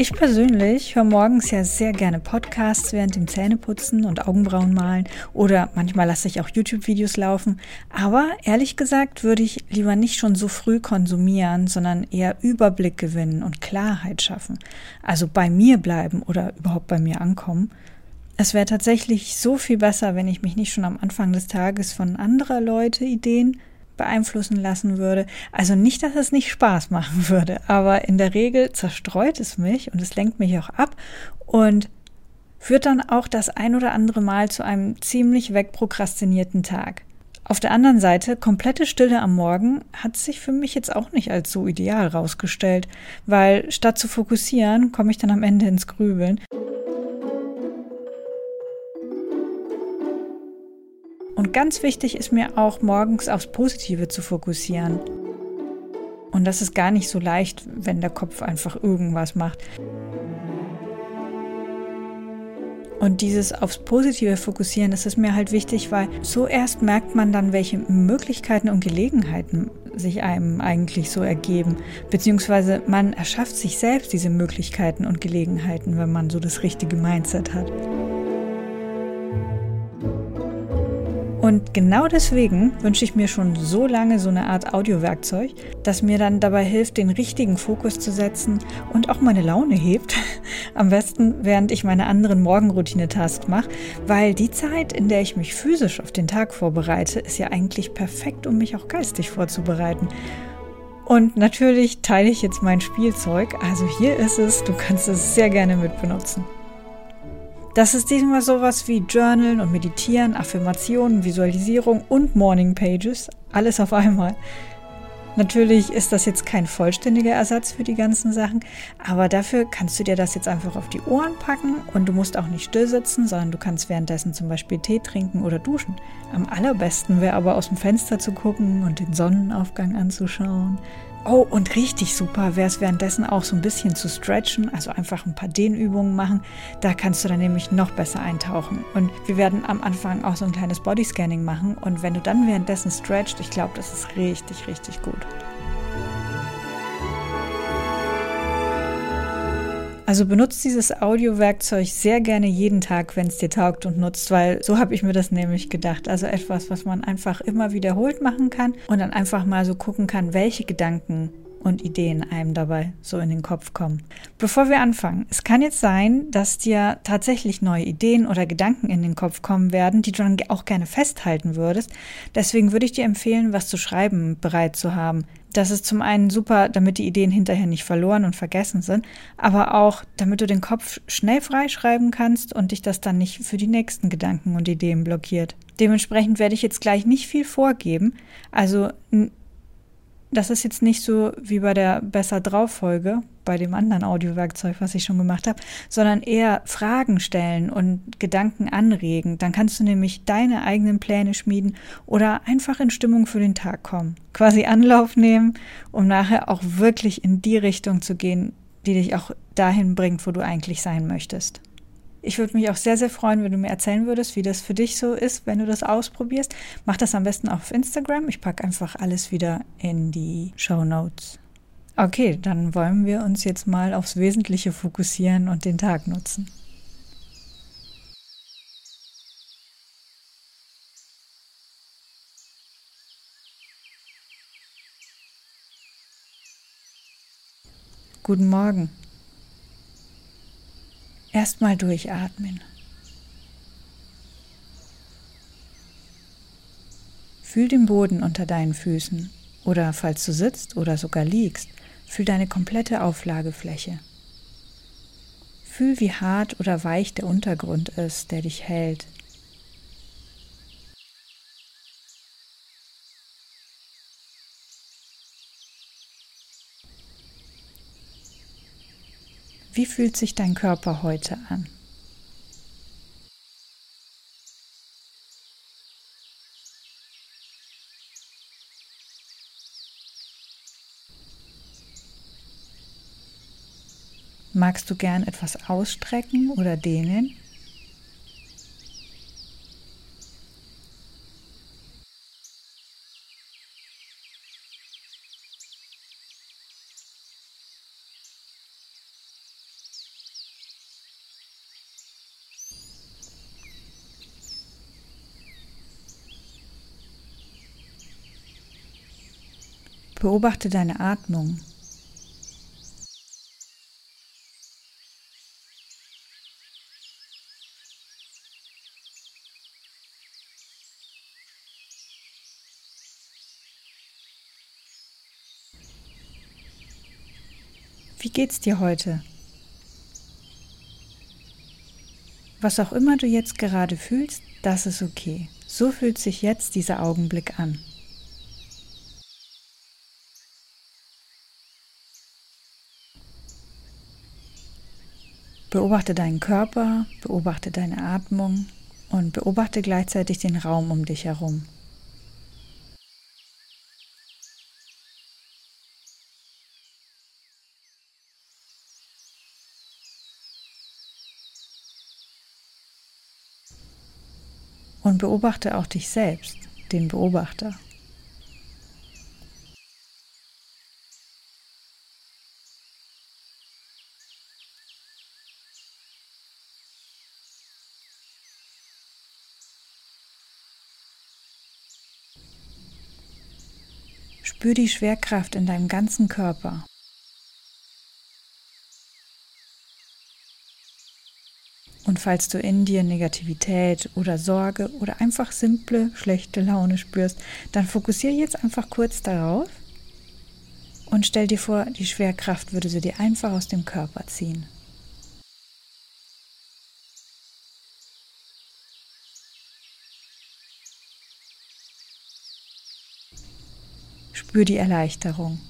Ich persönlich höre morgens ja sehr gerne Podcasts während dem Zähneputzen und Augenbrauen malen oder manchmal lasse ich auch YouTube-Videos laufen. Aber ehrlich gesagt würde ich lieber nicht schon so früh konsumieren, sondern eher Überblick gewinnen und Klarheit schaffen. Also bei mir bleiben oder überhaupt bei mir ankommen. Es wäre tatsächlich so viel besser, wenn ich mich nicht schon am Anfang des Tages von anderer Leute Ideen beeinflussen lassen würde. Also nicht, dass es nicht Spaß machen würde, aber in der Regel zerstreut es mich und es lenkt mich auch ab und führt dann auch das ein oder andere Mal zu einem ziemlich wegprokrastinierten Tag. Auf der anderen Seite, komplette Stille am Morgen hat sich für mich jetzt auch nicht als so ideal rausgestellt, weil statt zu fokussieren, komme ich dann am Ende ins Grübeln. Und ganz wichtig ist mir auch, morgens aufs Positive zu fokussieren. Und das ist gar nicht so leicht, wenn der Kopf einfach irgendwas macht. Und dieses aufs Positive fokussieren, das ist mir halt wichtig, weil so erst merkt man dann, welche Möglichkeiten und Gelegenheiten sich einem eigentlich so ergeben. Beziehungsweise man erschafft sich selbst diese Möglichkeiten und Gelegenheiten, wenn man so das richtige Mindset hat. Und genau deswegen wünsche ich mir schon so lange so eine Art Audiowerkzeug, das mir dann dabei hilft, den richtigen Fokus zu setzen und auch meine Laune hebt. Am besten, während ich meine anderen Morgenroutine-Tasks mache, weil die Zeit, in der ich mich physisch auf den Tag vorbereite, ist ja eigentlich perfekt, um mich auch geistig vorzubereiten. Und natürlich teile ich jetzt mein Spielzeug. Also hier ist es, du kannst es sehr gerne mit Das ist diesmal sowas wie Journalen und Meditieren, Affirmationen, Visualisierung und Morning Pages. Alles auf einmal. Natürlich ist das jetzt kein vollständiger Ersatz für die ganzen Sachen, aber dafür kannst du dir das jetzt einfach auf die Ohren packen und du musst auch nicht still sitzen, sondern du kannst währenddessen zum Beispiel Tee trinken oder duschen. Am allerbesten wäre aber aus dem Fenster zu gucken und den Sonnenaufgang anzuschauen. Oh, und richtig super wäre es währenddessen auch so ein bisschen zu stretchen, also einfach ein paar Dehnübungen machen. Da kannst du dann nämlich noch besser eintauchen. Und wir werden am Anfang auch so ein kleines Bodyscanning machen. Und wenn du dann währenddessen stretcht, ich glaube, das ist richtig, richtig gut. Also benutzt dieses Audiowerkzeug sehr gerne jeden Tag, wenn es dir taugt und nutzt, weil so habe ich mir das nämlich gedacht. Also etwas, was man einfach immer wiederholt machen kann und dann einfach mal so gucken kann, welche Gedanken und Ideen einem dabei so in den Kopf kommen. Bevor wir anfangen, es kann jetzt sein, dass dir tatsächlich neue Ideen oder Gedanken in den Kopf kommen werden, die du dann auch gerne festhalten würdest. Deswegen würde ich dir empfehlen, was zu schreiben bereit zu haben. Das ist zum einen super, damit die Ideen hinterher nicht verloren und vergessen sind, aber auch, damit du den Kopf schnell freischreiben kannst und dich das dann nicht für die nächsten Gedanken und Ideen blockiert. Dementsprechend werde ich jetzt gleich nicht viel vorgeben. Also das ist jetzt nicht so wie bei der Besser drauf Folge, bei dem anderen Audiowerkzeug, was ich schon gemacht habe, sondern eher Fragen stellen und Gedanken anregen. Dann kannst du nämlich deine eigenen Pläne schmieden oder einfach in Stimmung für den Tag kommen. Quasi Anlauf nehmen, um nachher auch wirklich in die Richtung zu gehen, die dich auch dahin bringt, wo du eigentlich sein möchtest. Ich würde mich auch sehr, sehr freuen, wenn du mir erzählen würdest, wie das für dich so ist, wenn du das ausprobierst. Mach das am besten auf Instagram. Ich packe einfach alles wieder in die Show Notes. Okay, dann wollen wir uns jetzt mal aufs Wesentliche fokussieren und den Tag nutzen. Guten Morgen. Erstmal durchatmen. Fühl den Boden unter deinen Füßen oder falls du sitzt oder sogar liegst, fühl deine komplette Auflagefläche. Fühl, wie hart oder weich der Untergrund ist, der dich hält. Wie fühlt sich dein Körper heute an? Magst du gern etwas ausstrecken oder dehnen? Beobachte deine Atmung. Wie geht's dir heute? Was auch immer du jetzt gerade fühlst, das ist okay. So fühlt sich jetzt dieser Augenblick an. Beobachte deinen Körper, beobachte deine Atmung und beobachte gleichzeitig den Raum um dich herum. Und beobachte auch dich selbst, den Beobachter. Spür die Schwerkraft in deinem ganzen Körper. Und falls du in dir Negativität oder Sorge oder einfach simple, schlechte Laune spürst, dann fokussiere jetzt einfach kurz darauf und stell dir vor, die Schwerkraft würde sie dir einfach aus dem Körper ziehen. Spür die Erleichterung.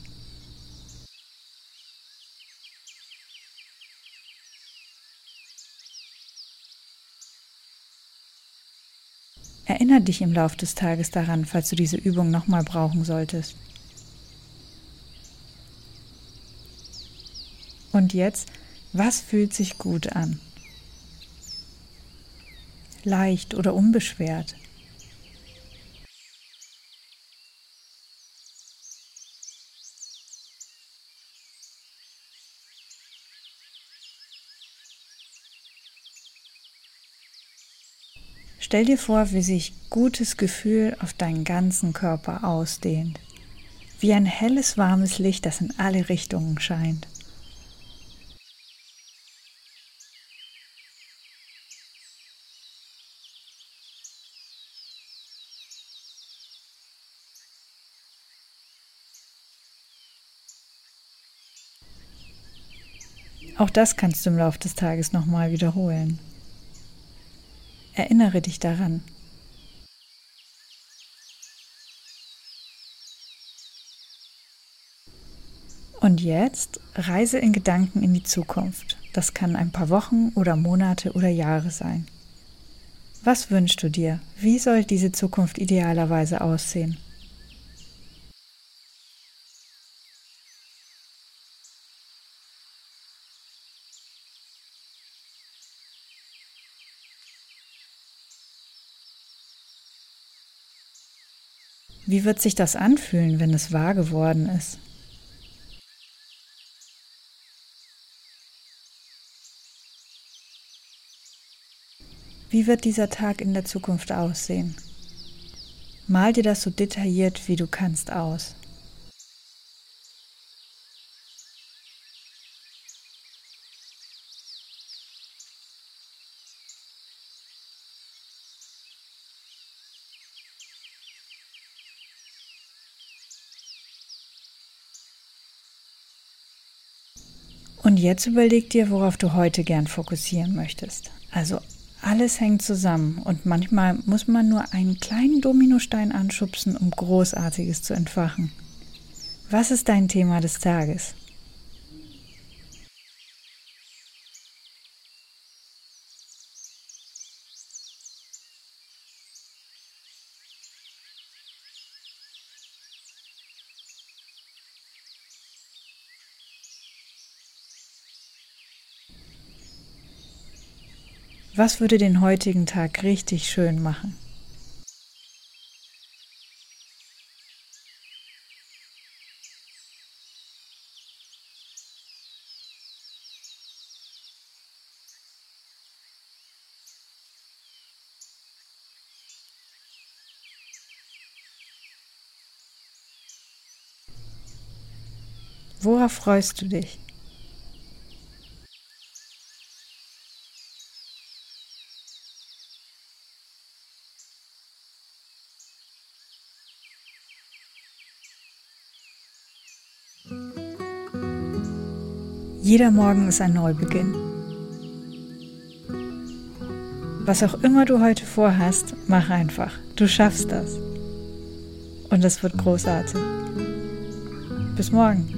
Erinnere dich im Laufe des Tages daran, falls du diese Übung nochmal brauchen solltest. Und jetzt, was fühlt sich gut an? Leicht oder unbeschwert? Stell dir vor, wie sich gutes Gefühl auf deinen ganzen Körper ausdehnt, wie ein helles, warmes Licht, das in alle Richtungen scheint. Auch das kannst du im Laufe des Tages nochmal wiederholen. Erinnere dich daran. Und jetzt reise in Gedanken in die Zukunft. Das kann ein paar Wochen oder Monate oder Jahre sein. Was wünschst du dir? Wie soll diese Zukunft idealerweise aussehen? Wie wird sich das anfühlen, wenn es wahr geworden ist? Wie wird dieser Tag in der Zukunft aussehen? Mal dir das so detailliert wie du kannst aus. Und jetzt überleg dir, worauf du heute gern fokussieren möchtest. Also alles hängt zusammen und manchmal muss man nur einen kleinen Dominostein anschubsen, um Großartiges zu entfachen. Was ist dein Thema des Tages? Was würde den heutigen Tag richtig schön machen? Worauf freust du dich? Jeder Morgen ist ein Neubeginn. Was auch immer du heute vorhast, mach einfach. Du schaffst das. Und es wird großartig. Bis morgen.